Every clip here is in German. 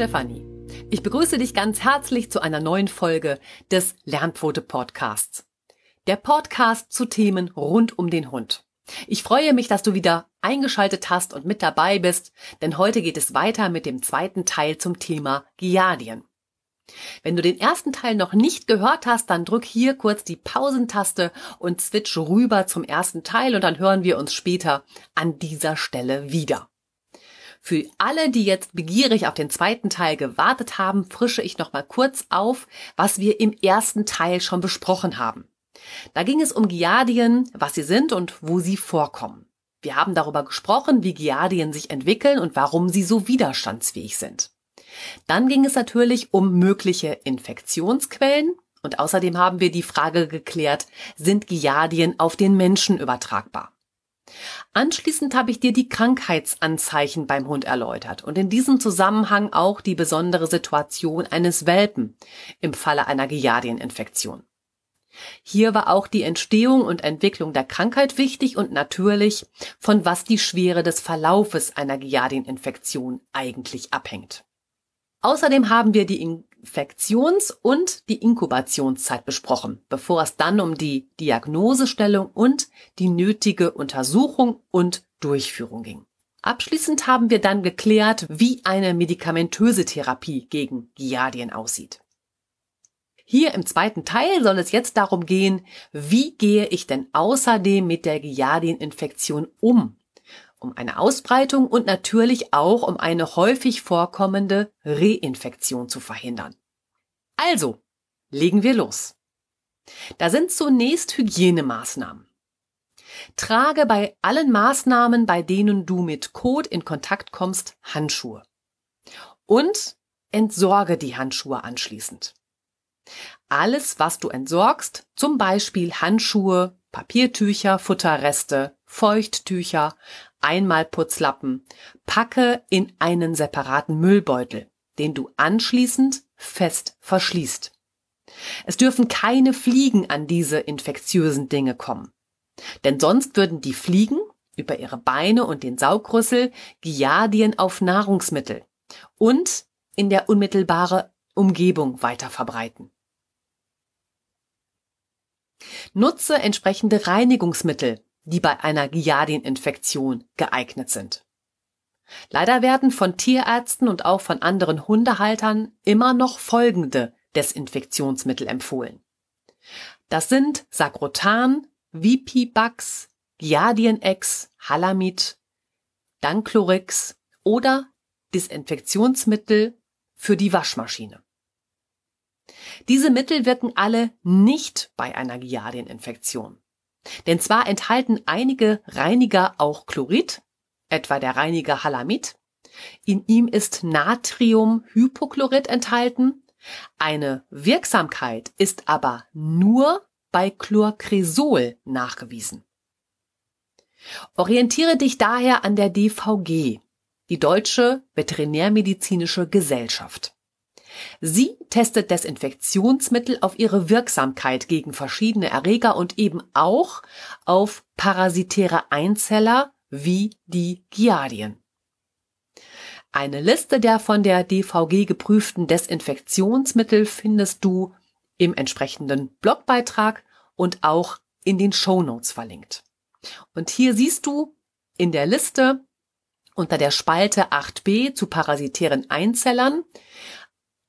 Stefanie. Ich begrüße dich ganz herzlich zu einer neuen Folge des Lernquote Podcasts. Der Podcast zu Themen rund um den Hund. Ich freue mich, dass du wieder eingeschaltet hast und mit dabei bist, denn heute geht es weiter mit dem zweiten Teil zum Thema Giardien. Wenn du den ersten Teil noch nicht gehört hast, dann drück hier kurz die Pausentaste und switch rüber zum ersten Teil und dann hören wir uns später an dieser Stelle wieder. Für alle, die jetzt begierig auf den zweiten Teil gewartet haben, frische ich noch mal kurz auf, was wir im ersten Teil schon besprochen haben. Da ging es um Giardien, was sie sind und wo sie vorkommen. Wir haben darüber gesprochen, wie Giardien sich entwickeln und warum sie so widerstandsfähig sind. Dann ging es natürlich um mögliche Infektionsquellen und außerdem haben wir die Frage geklärt, sind Giardien auf den Menschen übertragbar? Anschließend habe ich dir die Krankheitsanzeichen beim Hund erläutert und in diesem Zusammenhang auch die besondere Situation eines Welpen im Falle einer Giardieninfektion. Hier war auch die Entstehung und Entwicklung der Krankheit wichtig und natürlich, von was die Schwere des Verlaufes einer Giardieninfektion eigentlich abhängt. Außerdem haben wir die Infektions- und die Inkubationszeit besprochen, bevor es dann um die Diagnosestellung und die nötige Untersuchung und Durchführung ging. Abschließend haben wir dann geklärt, wie eine medikamentöse Therapie gegen Giardien aussieht. Hier im zweiten Teil soll es jetzt darum gehen, wie gehe ich denn außerdem mit der Giardieninfektion um? um eine Ausbreitung und natürlich auch um eine häufig vorkommende Reinfektion zu verhindern. Also, legen wir los. Da sind zunächst Hygienemaßnahmen. Trage bei allen Maßnahmen, bei denen du mit Kot in Kontakt kommst, Handschuhe. Und entsorge die Handschuhe anschließend. Alles, was du entsorgst, zum Beispiel Handschuhe, Papiertücher, Futterreste, Feuchttücher, Einmalputzlappen, packe in einen separaten Müllbeutel, den du anschließend fest verschließt. Es dürfen keine Fliegen an diese infektiösen Dinge kommen. Denn sonst würden die Fliegen über ihre Beine und den Saugrüssel Giardien auf Nahrungsmittel und in der unmittelbare Umgebung weiter verbreiten. Nutze entsprechende Reinigungsmittel, die bei einer Giardieninfektion geeignet sind. Leider werden von Tierärzten und auch von anderen Hundehaltern immer noch folgende Desinfektionsmittel empfohlen. Das sind Sagrotan, Vipibax, Giardien-X, Halamid, Danclorix oder Desinfektionsmittel für die Waschmaschine. Diese Mittel wirken alle nicht bei einer Giardieninfektion. Denn zwar enthalten einige Reiniger auch Chlorid, etwa der Reiniger Halamid. In ihm ist Natriumhypochlorid enthalten. Eine Wirksamkeit ist aber nur bei Chlorcresol nachgewiesen. Orientiere dich daher an der DVG, die Deutsche Veterinärmedizinische Gesellschaft. Sie testet Desinfektionsmittel auf ihre Wirksamkeit gegen verschiedene Erreger und eben auch auf parasitäre Einzeller wie die Giardien. Eine Liste der von der DVG geprüften Desinfektionsmittel findest du im entsprechenden Blogbeitrag und auch in den Shownotes verlinkt. Und hier siehst du in der Liste unter der Spalte 8b zu parasitären Einzellern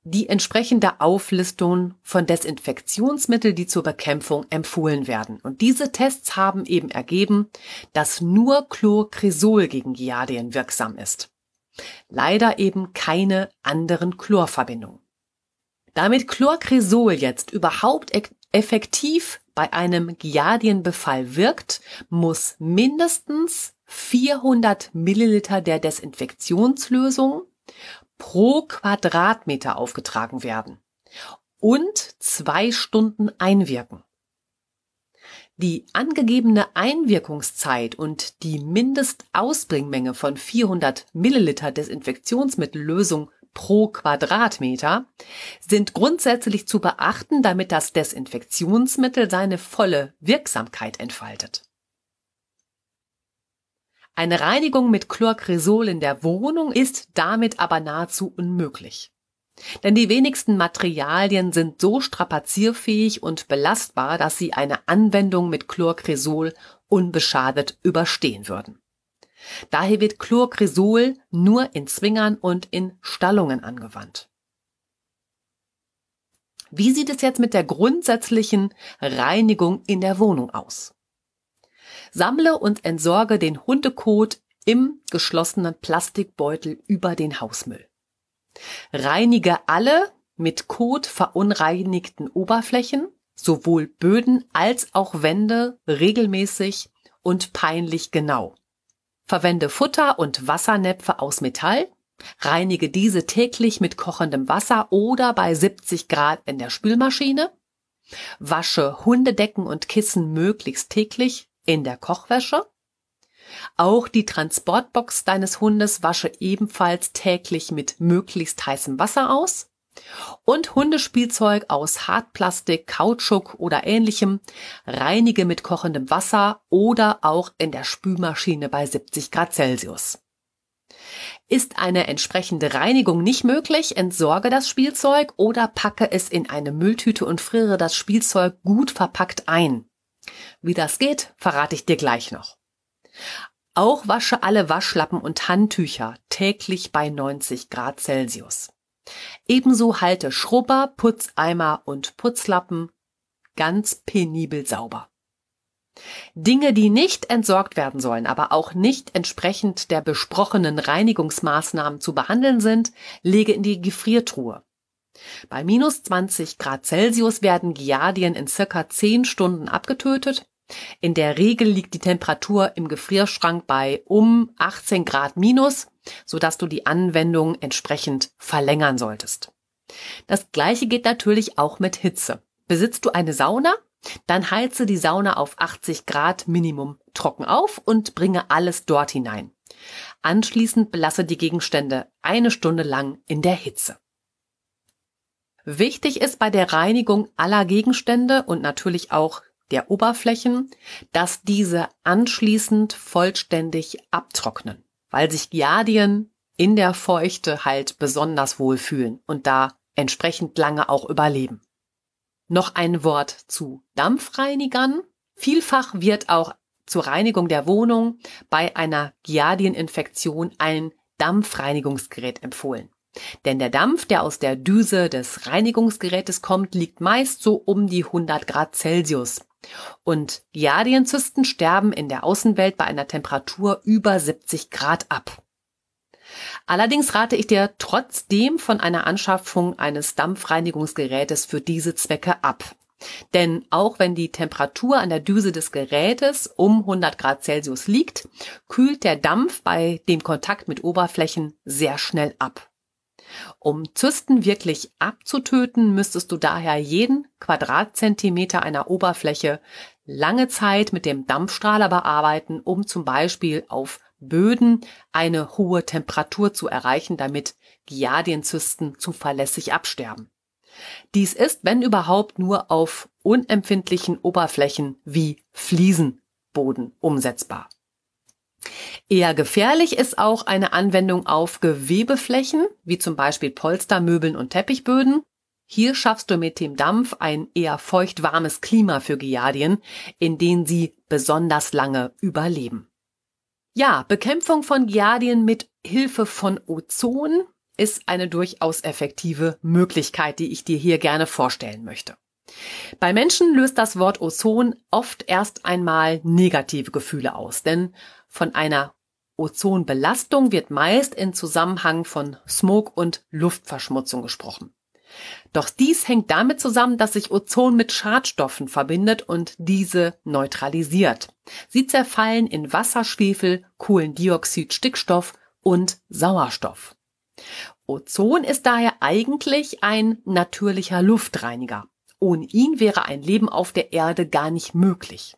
die entsprechende Auflistung von Desinfektionsmittel, die zur Bekämpfung empfohlen werden. Und diese Tests haben eben ergeben, dass nur Chlorcresol gegen Giardien wirksam ist. Leider eben keine anderen Chlorverbindungen. Damit Chlorcresol jetzt überhaupt effektiv bei einem Giardienbefall wirkt, muss mindestens 400 Milliliter der Desinfektionslösung pro Quadratmeter aufgetragen werden und zwei Stunden einwirken. Die angegebene Einwirkungszeit und die Mindestausbringmenge von 400 Milliliter Desinfektionsmittellösung pro Quadratmeter sind grundsätzlich zu beachten, damit das Desinfektionsmittel seine volle Wirksamkeit entfaltet. Eine Reinigung mit Chlorcresol in der Wohnung ist damit aber nahezu unmöglich. Denn die wenigsten Materialien sind so strapazierfähig und belastbar, dass sie eine Anwendung mit Chlorcresol unbeschadet überstehen würden. Daher wird Chlorcresol nur in Zwingern und in Stallungen angewandt. Wie sieht es jetzt mit der grundsätzlichen Reinigung in der Wohnung aus? Sammle und entsorge den Hundekot im geschlossenen Plastikbeutel über den Hausmüll. Reinige alle mit Kot verunreinigten Oberflächen, sowohl Böden als auch Wände regelmäßig und peinlich genau. Verwende Futter und Wassernäpfe aus Metall, reinige diese täglich mit kochendem Wasser oder bei 70 Grad in der Spülmaschine, wasche Hundedecken und Kissen möglichst täglich in der Kochwäsche. Auch die Transportbox deines Hundes wasche ebenfalls täglich mit möglichst heißem Wasser aus. Und Hundespielzeug aus Hartplastik, Kautschuk oder ähnlichem reinige mit kochendem Wasser oder auch in der Spülmaschine bei 70 Grad Celsius. Ist eine entsprechende Reinigung nicht möglich, entsorge das Spielzeug oder packe es in eine Mülltüte und friere das Spielzeug gut verpackt ein. Wie das geht, verrate ich dir gleich noch. Auch wasche alle Waschlappen und Handtücher täglich bei 90 Grad Celsius. Ebenso halte Schrubber, Putzeimer und Putzlappen ganz penibel sauber. Dinge, die nicht entsorgt werden sollen, aber auch nicht entsprechend der besprochenen Reinigungsmaßnahmen zu behandeln sind, lege in die Gefriertruhe. Bei minus 20 Grad Celsius werden Giardien in circa 10 Stunden abgetötet. In der Regel liegt die Temperatur im Gefrierschrank bei um 18 Grad minus, sodass du die Anwendung entsprechend verlängern solltest. Das gleiche geht natürlich auch mit Hitze. Besitzt du eine Sauna? Dann heize die Sauna auf 80 Grad Minimum trocken auf und bringe alles dort hinein. Anschließend belasse die Gegenstände eine Stunde lang in der Hitze. Wichtig ist bei der Reinigung aller Gegenstände und natürlich auch der Oberflächen, dass diese anschließend vollständig abtrocknen, weil sich Giardien in der Feuchte halt besonders wohl fühlen und da entsprechend lange auch überleben. Noch ein Wort zu Dampfreinigern. Vielfach wird auch zur Reinigung der Wohnung bei einer Giardieninfektion ein Dampfreinigungsgerät empfohlen. Denn der Dampf, der aus der Düse des Reinigungsgerätes kommt, liegt meist so um die 100 Grad Celsius. Und Giardienzysten sterben in der Außenwelt bei einer Temperatur über 70 Grad ab. Allerdings rate ich dir trotzdem von einer Anschaffung eines Dampfreinigungsgerätes für diese Zwecke ab. Denn auch wenn die Temperatur an der Düse des Gerätes um 100 Grad Celsius liegt, kühlt der Dampf bei dem Kontakt mit Oberflächen sehr schnell ab. Um Zysten wirklich abzutöten, müsstest du daher jeden Quadratzentimeter einer Oberfläche lange Zeit mit dem Dampfstrahler bearbeiten, um zum Beispiel auf Böden eine hohe Temperatur zu erreichen, damit Giardienzysten zuverlässig absterben. Dies ist, wenn überhaupt, nur auf unempfindlichen Oberflächen wie Fliesenboden umsetzbar. Eher gefährlich ist auch eine Anwendung auf Gewebeflächen, wie zum Beispiel Polstermöbeln und Teppichböden. Hier schaffst du mit dem Dampf ein eher feucht-warmes Klima für Giardien, in denen sie besonders lange überleben. Ja, Bekämpfung von Giardien mit Hilfe von Ozon ist eine durchaus effektive Möglichkeit, die ich dir hier gerne vorstellen möchte. Bei Menschen löst das Wort Ozon oft erst einmal negative Gefühle aus, denn von einer Ozonbelastung wird meist in Zusammenhang von Smog und Luftverschmutzung gesprochen. Doch dies hängt damit zusammen, dass sich Ozon mit Schadstoffen verbindet und diese neutralisiert. Sie zerfallen in Wasser, Schwefel, Kohlendioxid, Stickstoff und Sauerstoff. Ozon ist daher eigentlich ein natürlicher Luftreiniger. Ohne ihn wäre ein Leben auf der Erde gar nicht möglich.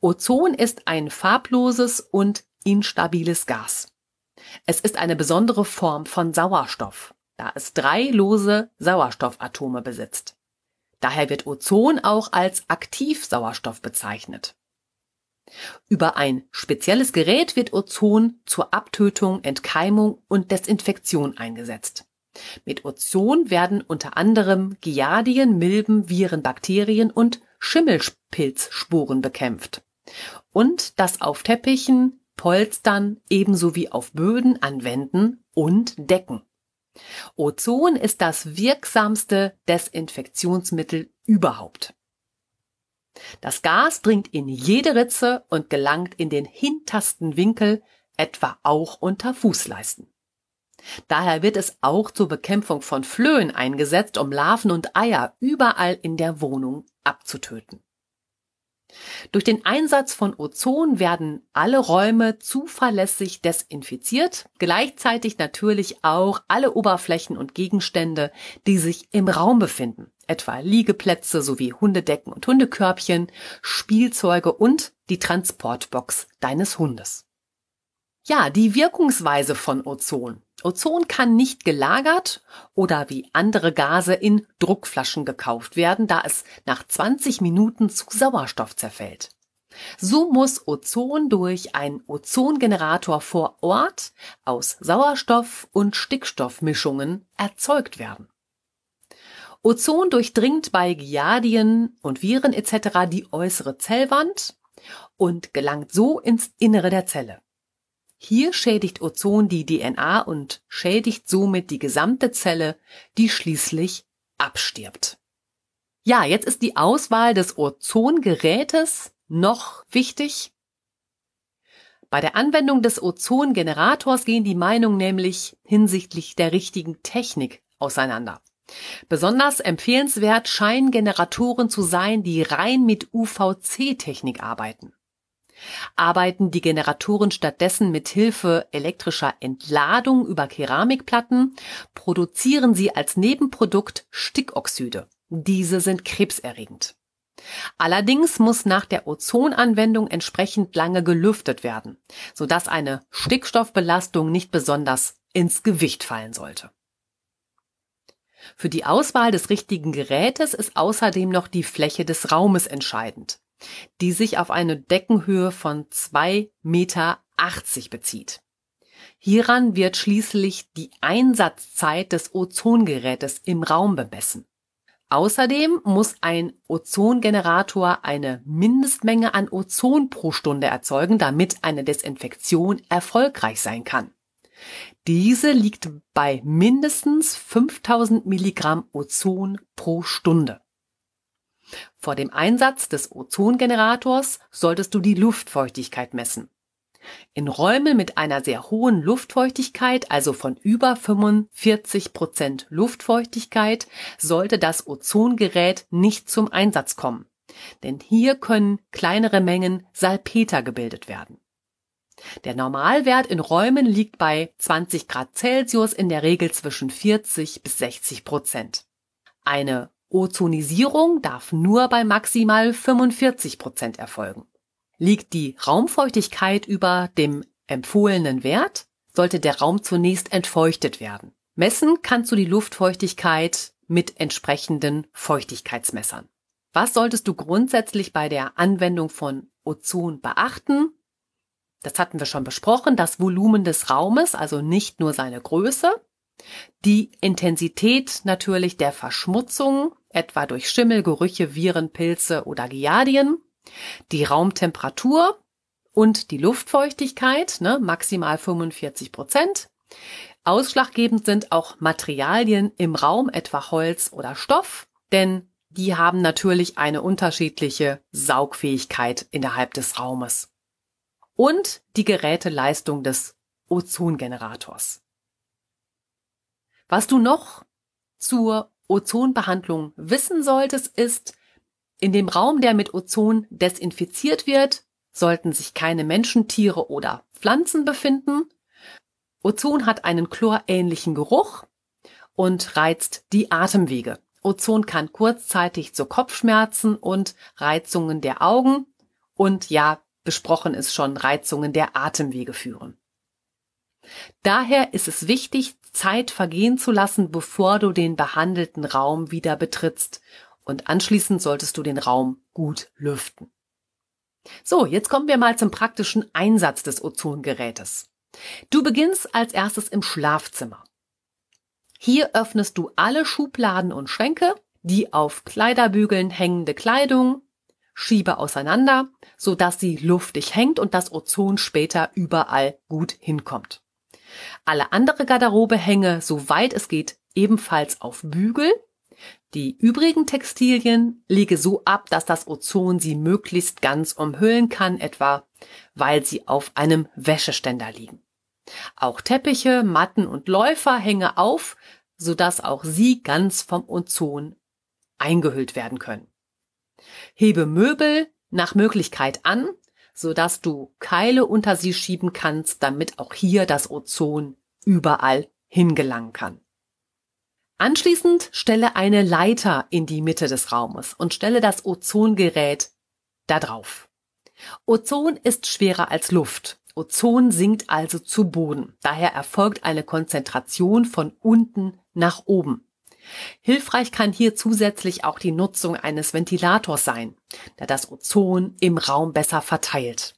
Ozon ist ein farbloses und instabiles Gas. Es ist eine besondere Form von Sauerstoff, da es drei lose Sauerstoffatome besitzt. Daher wird Ozon auch als Aktivsauerstoff bezeichnet. Über ein spezielles Gerät wird Ozon zur Abtötung, Entkeimung und Desinfektion eingesetzt. Mit Ozon werden unter anderem Giardien, Milben, Viren, Bakterien und Schimmelpilzsporen bekämpft. Und das auf Teppichen, Polstern ebenso wie auf Böden anwenden und Decken. Ozon ist das wirksamste Desinfektionsmittel überhaupt. Das Gas dringt in jede Ritze und gelangt in den hintersten Winkel, etwa auch unter Fußleisten. Daher wird es auch zur Bekämpfung von Flöhen eingesetzt, um Larven und Eier überall in der Wohnung abzutöten. Durch den Einsatz von Ozon werden alle Räume zuverlässig desinfiziert, gleichzeitig natürlich auch alle Oberflächen und Gegenstände, die sich im Raum befinden, etwa Liegeplätze sowie Hundedecken und Hundekörbchen, Spielzeuge und die Transportbox deines Hundes. Ja, die Wirkungsweise von Ozon. Ozon kann nicht gelagert oder wie andere Gase in Druckflaschen gekauft werden, da es nach 20 Minuten zu Sauerstoff zerfällt. So muss Ozon durch einen Ozongenerator vor Ort aus Sauerstoff- und Stickstoffmischungen erzeugt werden. Ozon durchdringt bei Giardien und Viren etc. die äußere Zellwand und gelangt so ins Innere der Zelle. Hier schädigt Ozon die DNA und schädigt somit die gesamte Zelle, die schließlich abstirbt. Ja, jetzt ist die Auswahl des Ozongerätes noch wichtig. Bei der Anwendung des Ozongenerators gehen die Meinungen nämlich hinsichtlich der richtigen Technik auseinander. Besonders empfehlenswert scheinen Generatoren zu sein, die rein mit UVC-Technik arbeiten. Arbeiten die Generatoren stattdessen mit Hilfe elektrischer Entladung über Keramikplatten, produzieren sie als Nebenprodukt Stickoxide. Diese sind krebserregend. Allerdings muss nach der Ozonanwendung entsprechend lange gelüftet werden, sodass eine Stickstoffbelastung nicht besonders ins Gewicht fallen sollte. Für die Auswahl des richtigen Gerätes ist außerdem noch die Fläche des Raumes entscheidend die sich auf eine Deckenhöhe von 2,80 Meter bezieht. Hieran wird schließlich die Einsatzzeit des Ozongerätes im Raum bemessen. Außerdem muss ein Ozongenerator eine Mindestmenge an Ozon pro Stunde erzeugen, damit eine Desinfektion erfolgreich sein kann. Diese liegt bei mindestens 5000 Milligramm Ozon pro Stunde. Vor dem Einsatz des Ozongenerators solltest du die Luftfeuchtigkeit messen. In Räumen mit einer sehr hohen Luftfeuchtigkeit, also von über 45 Prozent Luftfeuchtigkeit, sollte das Ozongerät nicht zum Einsatz kommen. Denn hier können kleinere Mengen Salpeter gebildet werden. Der Normalwert in Räumen liegt bei 20 Grad Celsius in der Regel zwischen 40 bis 60 Prozent. Eine Ozonisierung darf nur bei maximal 45 Prozent erfolgen. Liegt die Raumfeuchtigkeit über dem empfohlenen Wert, sollte der Raum zunächst entfeuchtet werden. Messen kannst du die Luftfeuchtigkeit mit entsprechenden Feuchtigkeitsmessern. Was solltest du grundsätzlich bei der Anwendung von Ozon beachten? Das hatten wir schon besprochen, das Volumen des Raumes, also nicht nur seine Größe, die Intensität natürlich der Verschmutzung, etwa durch Schimmel, Gerüche, Viren, Pilze oder Giardien, die Raumtemperatur und die Luftfeuchtigkeit, ne, maximal 45 Prozent. Ausschlaggebend sind auch Materialien im Raum, etwa Holz oder Stoff, denn die haben natürlich eine unterschiedliche Saugfähigkeit innerhalb des Raumes. Und die Geräteleistung des Ozongenerators. Was du noch zur Ozonbehandlung wissen solltest, ist, in dem Raum, der mit Ozon desinfiziert wird, sollten sich keine Menschen, Tiere oder Pflanzen befinden. Ozon hat einen chlorähnlichen Geruch und reizt die Atemwege. Ozon kann kurzzeitig zu Kopfschmerzen und Reizungen der Augen und ja, besprochen ist schon, Reizungen der Atemwege führen. Daher ist es wichtig, Zeit vergehen zu lassen, bevor du den behandelten Raum wieder betrittst. Und anschließend solltest du den Raum gut lüften. So, jetzt kommen wir mal zum praktischen Einsatz des Ozongerätes. Du beginnst als erstes im Schlafzimmer. Hier öffnest du alle Schubladen und Schränke, die auf Kleiderbügeln hängende Kleidung, schiebe auseinander, sodass sie luftig hängt und das Ozon später überall gut hinkommt. Alle andere Garderobe hänge, soweit es geht, ebenfalls auf Bügel. Die übrigen Textilien lege so ab, dass das Ozon sie möglichst ganz umhüllen kann, etwa weil sie auf einem Wäscheständer liegen. Auch Teppiche, Matten und Läufer hänge auf, sodass auch sie ganz vom Ozon eingehüllt werden können. Hebe Möbel nach Möglichkeit an, sodass du Keile unter sie schieben kannst, damit auch hier das Ozon überall hingelangen kann. Anschließend stelle eine Leiter in die Mitte des Raumes und stelle das Ozongerät da drauf. Ozon ist schwerer als Luft. Ozon sinkt also zu Boden. Daher erfolgt eine Konzentration von unten nach oben. Hilfreich kann hier zusätzlich auch die Nutzung eines Ventilators sein, da das Ozon im Raum besser verteilt.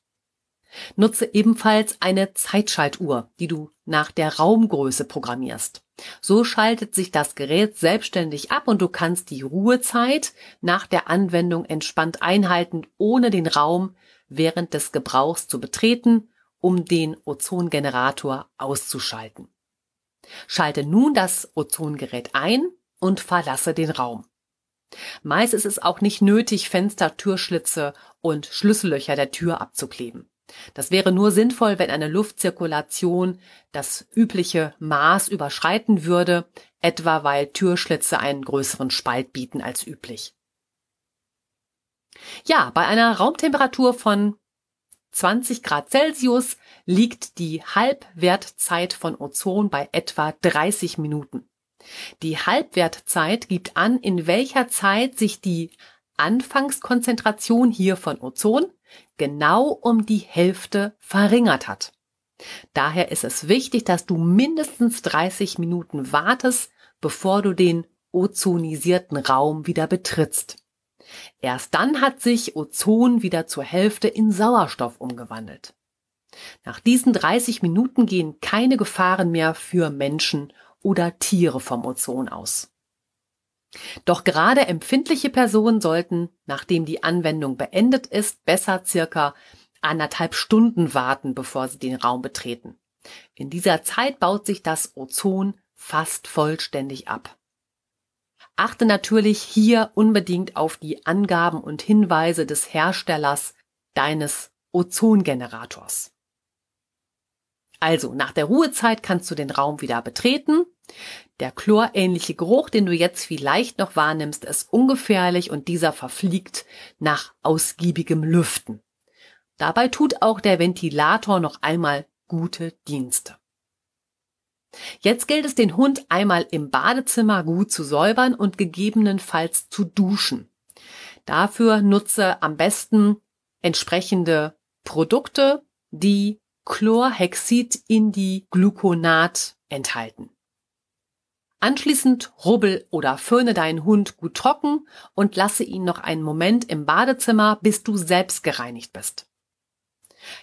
Nutze ebenfalls eine Zeitschaltuhr, die du nach der Raumgröße programmierst. So schaltet sich das Gerät selbstständig ab und du kannst die Ruhezeit nach der Anwendung entspannt einhalten, ohne den Raum während des Gebrauchs zu betreten, um den Ozongenerator auszuschalten. Schalte nun das Ozongerät ein und verlasse den Raum. Meist ist es auch nicht nötig, Fenster, Türschlitze und Schlüssellöcher der Tür abzukleben. Das wäre nur sinnvoll, wenn eine Luftzirkulation das übliche Maß überschreiten würde, etwa weil Türschlitze einen größeren Spalt bieten als üblich. Ja, bei einer Raumtemperatur von 20 Grad Celsius liegt die Halbwertzeit von Ozon bei etwa 30 Minuten. Die Halbwertzeit gibt an, in welcher Zeit sich die Anfangskonzentration hier von Ozon genau um die Hälfte verringert hat. Daher ist es wichtig, dass du mindestens 30 Minuten wartest, bevor du den ozonisierten Raum wieder betrittst. Erst dann hat sich Ozon wieder zur Hälfte in Sauerstoff umgewandelt. Nach diesen 30 Minuten gehen keine Gefahren mehr für Menschen oder Tiere vom Ozon aus. Doch gerade empfindliche Personen sollten, nachdem die Anwendung beendet ist, besser circa anderthalb Stunden warten, bevor sie den Raum betreten. In dieser Zeit baut sich das Ozon fast vollständig ab. Achte natürlich hier unbedingt auf die Angaben und Hinweise des Herstellers deines Ozongenerators. Also, nach der Ruhezeit kannst du den Raum wieder betreten. Der chlorähnliche Geruch, den du jetzt vielleicht noch wahrnimmst, ist ungefährlich und dieser verfliegt nach ausgiebigem Lüften. Dabei tut auch der Ventilator noch einmal gute Dienste. Jetzt gilt es, den Hund einmal im Badezimmer gut zu säubern und gegebenenfalls zu duschen. Dafür nutze am besten entsprechende Produkte, die Chlorhexid in die Gluconat enthalten. Anschließend rubbel oder föhne deinen Hund gut trocken und lasse ihn noch einen Moment im Badezimmer, bis du selbst gereinigt bist.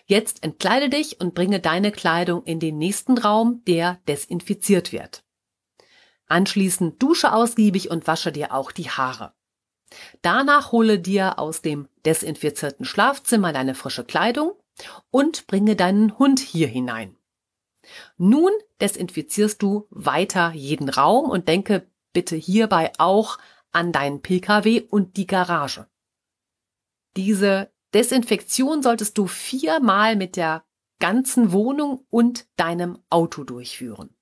Jetzt entkleide dich und bringe deine Kleidung in den nächsten Raum, der desinfiziert wird. Anschließend dusche ausgiebig und wasche dir auch die Haare. Danach hole dir aus dem desinfizierten Schlafzimmer deine frische Kleidung und bringe deinen Hund hier hinein. Nun desinfizierst du weiter jeden Raum und denke bitte hierbei auch an deinen Pkw und die Garage. Diese Desinfektion solltest du viermal mit der ganzen Wohnung und deinem Auto durchführen.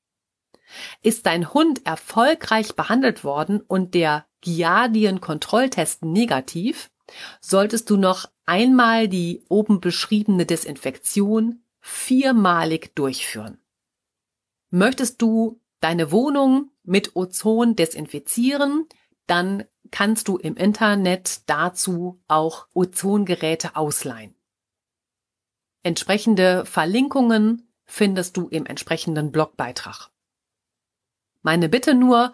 Ist dein Hund erfolgreich behandelt worden und der Giardien-Kontrolltest negativ, solltest du noch einmal die oben beschriebene Desinfektion viermalig durchführen. Möchtest du deine Wohnung mit Ozon desinfizieren, dann kannst du im Internet dazu auch Ozongeräte ausleihen. Entsprechende Verlinkungen findest du im entsprechenden Blogbeitrag. Meine Bitte nur,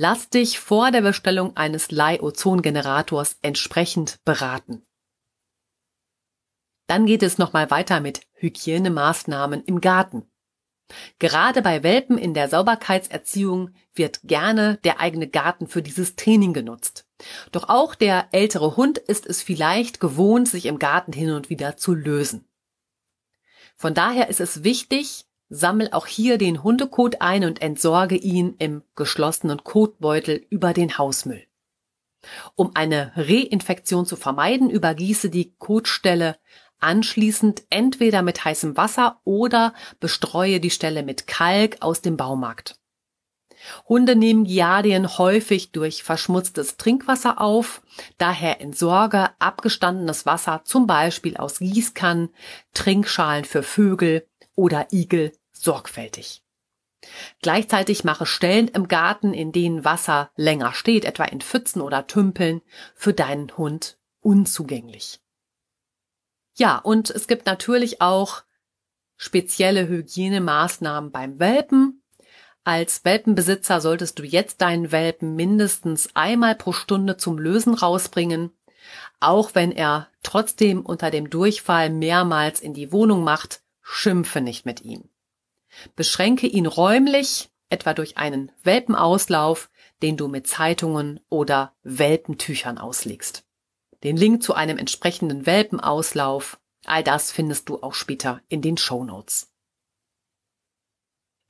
lass dich vor der Bestellung eines Leih-Ozongenerators entsprechend beraten. Dann geht es nochmal weiter mit Hygienemaßnahmen im Garten. Gerade bei Welpen in der Sauberkeitserziehung wird gerne der eigene Garten für dieses Training genutzt. Doch auch der ältere Hund ist es vielleicht gewohnt, sich im Garten hin und wieder zu lösen. Von daher ist es wichtig, sammel auch hier den Hundekot ein und entsorge ihn im geschlossenen Kotbeutel über den Hausmüll. Um eine Reinfektion zu vermeiden, übergieße die Kotstelle anschließend entweder mit heißem Wasser oder bestreue die Stelle mit Kalk aus dem Baumarkt. Hunde nehmen Giardien häufig durch verschmutztes Trinkwasser auf, daher entsorge abgestandenes Wasser zum Beispiel aus Gießkannen, Trinkschalen für Vögel oder Igel sorgfältig. Gleichzeitig mache Stellen im Garten, in denen Wasser länger steht, etwa in Pfützen oder Tümpeln, für deinen Hund unzugänglich. Ja, und es gibt natürlich auch spezielle Hygienemaßnahmen beim Welpen. Als Welpenbesitzer solltest du jetzt deinen Welpen mindestens einmal pro Stunde zum Lösen rausbringen, auch wenn er trotzdem unter dem Durchfall mehrmals in die Wohnung macht, schimpfe nicht mit ihm. Beschränke ihn räumlich, etwa durch einen Welpenauslauf, den du mit Zeitungen oder Welpentüchern auslegst. Den Link zu einem entsprechenden Welpenauslauf, all das findest du auch später in den Show Notes.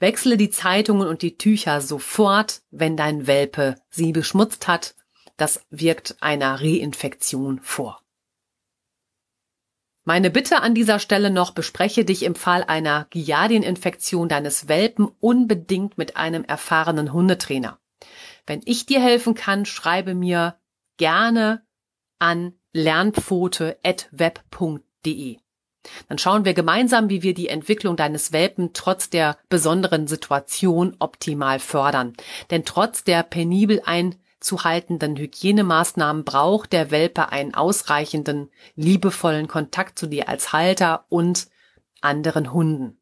Wechsle die Zeitungen und die Tücher sofort, wenn dein Welpe sie beschmutzt hat. Das wirkt einer Reinfektion vor. Meine Bitte an dieser Stelle noch, bespreche dich im Fall einer Giardieninfektion deines Welpen unbedingt mit einem erfahrenen Hundetrainer. Wenn ich dir helfen kann, schreibe mir gerne an lernpfote.web.de. Dann schauen wir gemeinsam, wie wir die Entwicklung deines Welpen trotz der besonderen Situation optimal fördern. Denn trotz der penibel ein zu haltenden Hygienemaßnahmen braucht der Welpe einen ausreichenden, liebevollen Kontakt zu dir als Halter und anderen Hunden.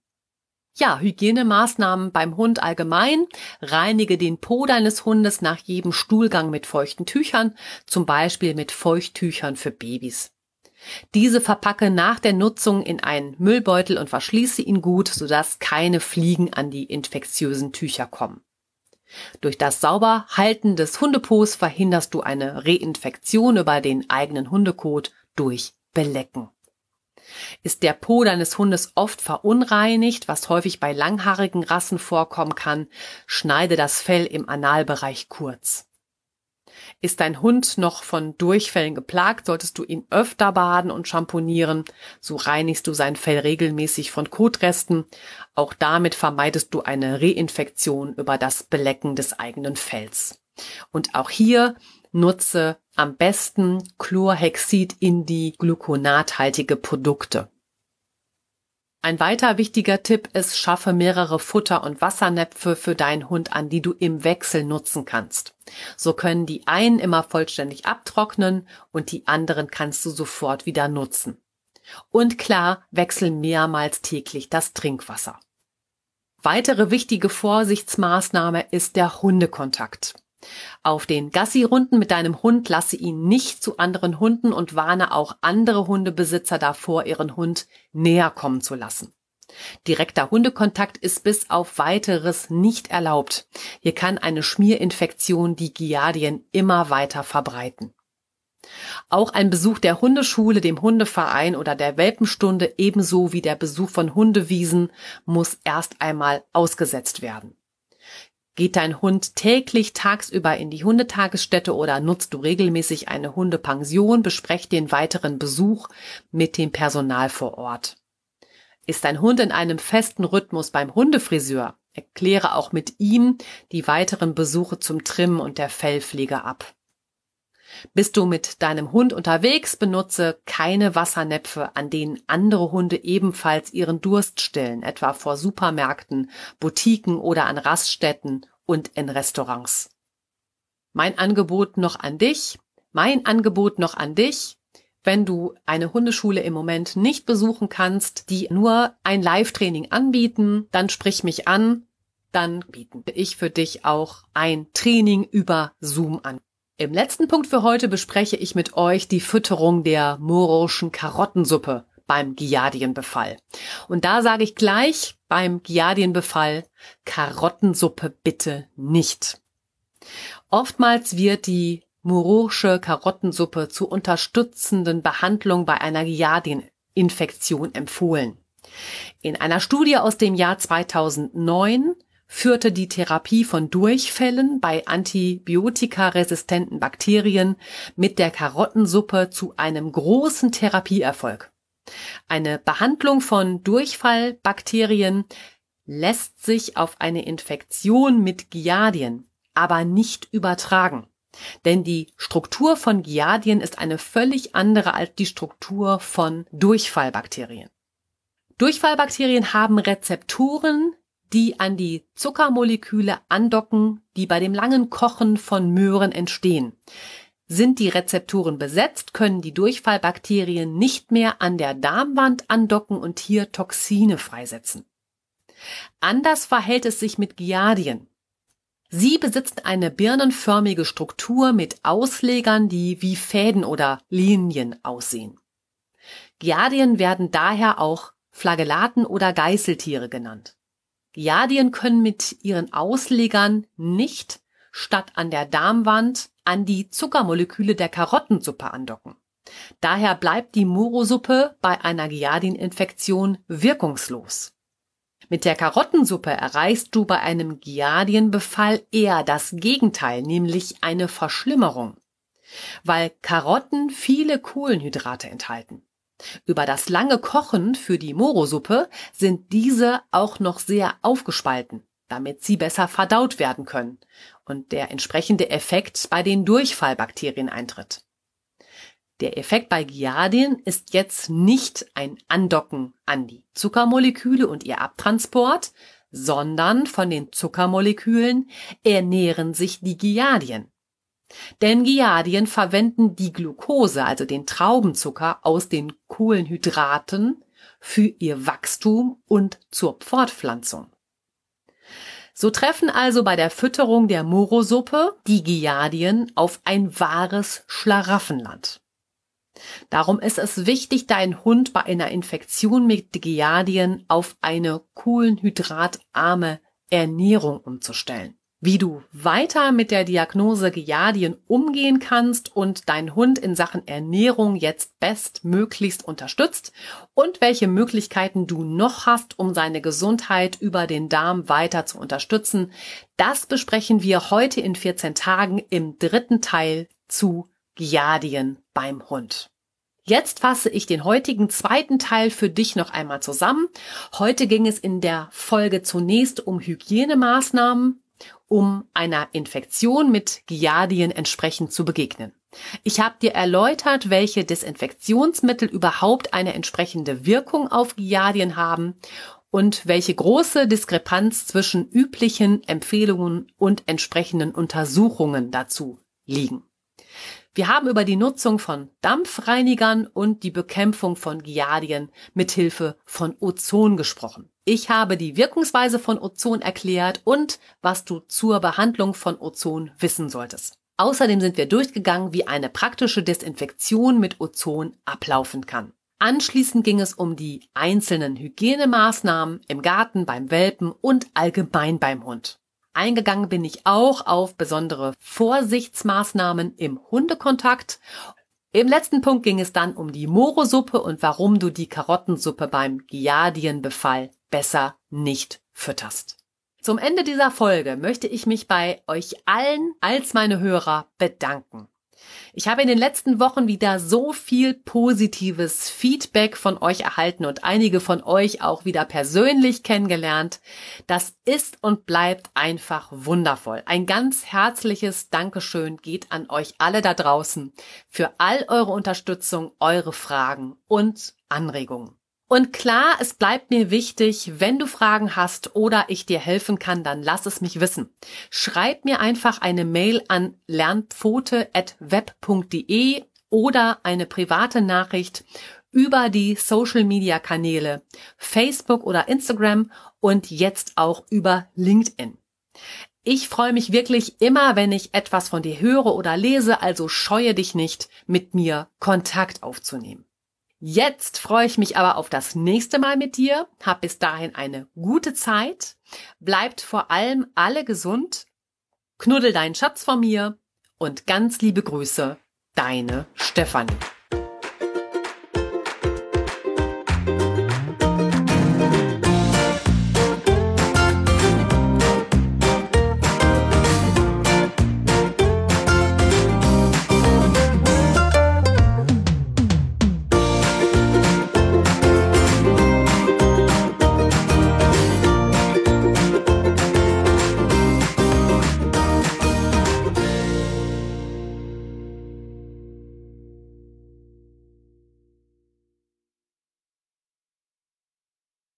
Ja, Hygienemaßnahmen beim Hund allgemein. Reinige den Po deines Hundes nach jedem Stuhlgang mit feuchten Tüchern, zum Beispiel mit Feuchttüchern für Babys. Diese verpacke nach der Nutzung in einen Müllbeutel und verschließe ihn gut, sodass keine Fliegen an die infektiösen Tücher kommen. Durch das Sauberhalten des Hundepos verhinderst du eine Reinfektion über den eigenen Hundekot durch Belecken. Ist der Po deines Hundes oft verunreinigt, was häufig bei langhaarigen Rassen vorkommen kann, schneide das Fell im Analbereich kurz. Ist dein Hund noch von Durchfällen geplagt, solltest du ihn öfter baden und schamponieren. So reinigst du sein Fell regelmäßig von Kotresten. Auch damit vermeidest du eine Reinfektion über das Belecken des eigenen Fells. Und auch hier nutze am besten Chlorhexid in die gluconathaltige Produkte. Ein weiter wichtiger Tipp ist, schaffe mehrere Futter- und Wassernäpfe für deinen Hund an, die du im Wechsel nutzen kannst. So können die einen immer vollständig abtrocknen und die anderen kannst du sofort wieder nutzen. Und klar, wechsel mehrmals täglich das Trinkwasser. Weitere wichtige Vorsichtsmaßnahme ist der Hundekontakt. Auf den Gassi-Runden mit deinem Hund lasse ihn nicht zu anderen Hunden und warne auch andere Hundebesitzer davor, ihren Hund näher kommen zu lassen. Direkter Hundekontakt ist bis auf weiteres nicht erlaubt. Hier kann eine Schmierinfektion die Giardien immer weiter verbreiten. Auch ein Besuch der Hundeschule, dem Hundeverein oder der Welpenstunde ebenso wie der Besuch von Hundewiesen muss erst einmal ausgesetzt werden. Geht dein Hund täglich tagsüber in die Hundetagesstätte oder nutzt du regelmäßig eine Hundepension, besprecht den weiteren Besuch mit dem Personal vor Ort. Ist dein Hund in einem festen Rhythmus beim Hundefriseur, erkläre auch mit ihm die weiteren Besuche zum Trimmen und der Fellpflege ab. Bist du mit deinem Hund unterwegs, benutze keine Wassernäpfe, an denen andere Hunde ebenfalls ihren Durst stillen, etwa vor Supermärkten, Boutiquen oder an Raststätten und in Restaurants. Mein Angebot noch an dich, mein Angebot noch an dich, wenn du eine Hundeschule im Moment nicht besuchen kannst, die nur ein Live-Training anbieten, dann sprich mich an, dann bieten ich für dich auch ein Training über Zoom an. Im letzten Punkt für heute bespreche ich mit euch die Fütterung der morischen Karottensuppe beim Giardienbefall. Und da sage ich gleich beim Giardienbefall Karottensuppe bitte nicht. Oftmals wird die Murorsche Karottensuppe zur unterstützenden Behandlung bei einer Giardieninfektion empfohlen. In einer Studie aus dem Jahr 2009 führte die Therapie von Durchfällen bei antibiotikaresistenten Bakterien mit der Karottensuppe zu einem großen Therapieerfolg. Eine Behandlung von Durchfallbakterien lässt sich auf eine Infektion mit Giardien aber nicht übertragen. Denn die Struktur von Giardien ist eine völlig andere als die Struktur von Durchfallbakterien. Durchfallbakterien haben Rezeptoren, die an die Zuckermoleküle andocken, die bei dem langen Kochen von Möhren entstehen. Sind die Rezeptoren besetzt, können die Durchfallbakterien nicht mehr an der Darmwand andocken und hier Toxine freisetzen. Anders verhält es sich mit Giardien. Sie besitzt eine birnenförmige Struktur mit Auslegern, die wie Fäden oder Linien aussehen. Giardien werden daher auch Flagellaten oder Geißeltiere genannt. Giardien können mit ihren Auslegern nicht statt an der Darmwand an die Zuckermoleküle der Karottensuppe andocken. Daher bleibt die Morosuppe bei einer Giardieninfektion wirkungslos. Mit der Karottensuppe erreichst du bei einem Giardienbefall eher das Gegenteil, nämlich eine Verschlimmerung, weil Karotten viele Kohlenhydrate enthalten. Über das lange Kochen für die Morosuppe sind diese auch noch sehr aufgespalten, damit sie besser verdaut werden können und der entsprechende Effekt bei den Durchfallbakterien eintritt. Der Effekt bei Giardien ist jetzt nicht ein Andocken an die Zuckermoleküle und ihr Abtransport, sondern von den Zuckermolekülen ernähren sich die Giardien. Denn Giardien verwenden die Glucose, also den Traubenzucker aus den Kohlenhydraten für ihr Wachstum und zur Fortpflanzung. So treffen also bei der Fütterung der Morosuppe die Giardien auf ein wahres Schlaraffenland. Darum ist es wichtig, deinen Hund bei einer Infektion mit Giardien auf eine kohlenhydratarme Ernährung umzustellen wie du weiter mit der Diagnose Giardien umgehen kannst und deinen Hund in Sachen Ernährung jetzt bestmöglichst unterstützt und welche Möglichkeiten du noch hast, um seine Gesundheit über den Darm weiter zu unterstützen, das besprechen wir heute in 14 Tagen im dritten Teil zu Giardien beim Hund. Jetzt fasse ich den heutigen zweiten Teil für dich noch einmal zusammen. Heute ging es in der Folge zunächst um Hygienemaßnahmen, um einer Infektion mit Giardien entsprechend zu begegnen. Ich habe dir erläutert, welche Desinfektionsmittel überhaupt eine entsprechende Wirkung auf Giardien haben und welche große Diskrepanz zwischen üblichen Empfehlungen und entsprechenden Untersuchungen dazu liegen. Wir haben über die Nutzung von Dampfreinigern und die Bekämpfung von Giardien mithilfe von Ozon gesprochen. Ich habe die Wirkungsweise von Ozon erklärt und was du zur Behandlung von Ozon wissen solltest. Außerdem sind wir durchgegangen, wie eine praktische Desinfektion mit Ozon ablaufen kann. Anschließend ging es um die einzelnen Hygienemaßnahmen im Garten, beim Welpen und allgemein beim Hund. Eingegangen bin ich auch auf besondere Vorsichtsmaßnahmen im Hundekontakt. Im letzten Punkt ging es dann um die Morosuppe und warum du die Karottensuppe beim Giardienbefall besser nicht fütterst. Zum Ende dieser Folge möchte ich mich bei euch allen als meine Hörer bedanken. Ich habe in den letzten Wochen wieder so viel positives Feedback von euch erhalten und einige von euch auch wieder persönlich kennengelernt. Das ist und bleibt einfach wundervoll. Ein ganz herzliches Dankeschön geht an euch alle da draußen für all eure Unterstützung, eure Fragen und Anregungen. Und klar, es bleibt mir wichtig, wenn du Fragen hast oder ich dir helfen kann, dann lass es mich wissen. Schreib mir einfach eine Mail an lernpfote.web.de oder eine private Nachricht über die Social Media Kanäle Facebook oder Instagram und jetzt auch über LinkedIn. Ich freue mich wirklich immer, wenn ich etwas von dir höre oder lese, also scheue dich nicht, mit mir Kontakt aufzunehmen. Jetzt freue ich mich aber auf das nächste Mal mit dir. Hab bis dahin eine gute Zeit. Bleibt vor allem alle gesund. Knuddel deinen Schatz von mir und ganz liebe Grüße, deine Stefanie.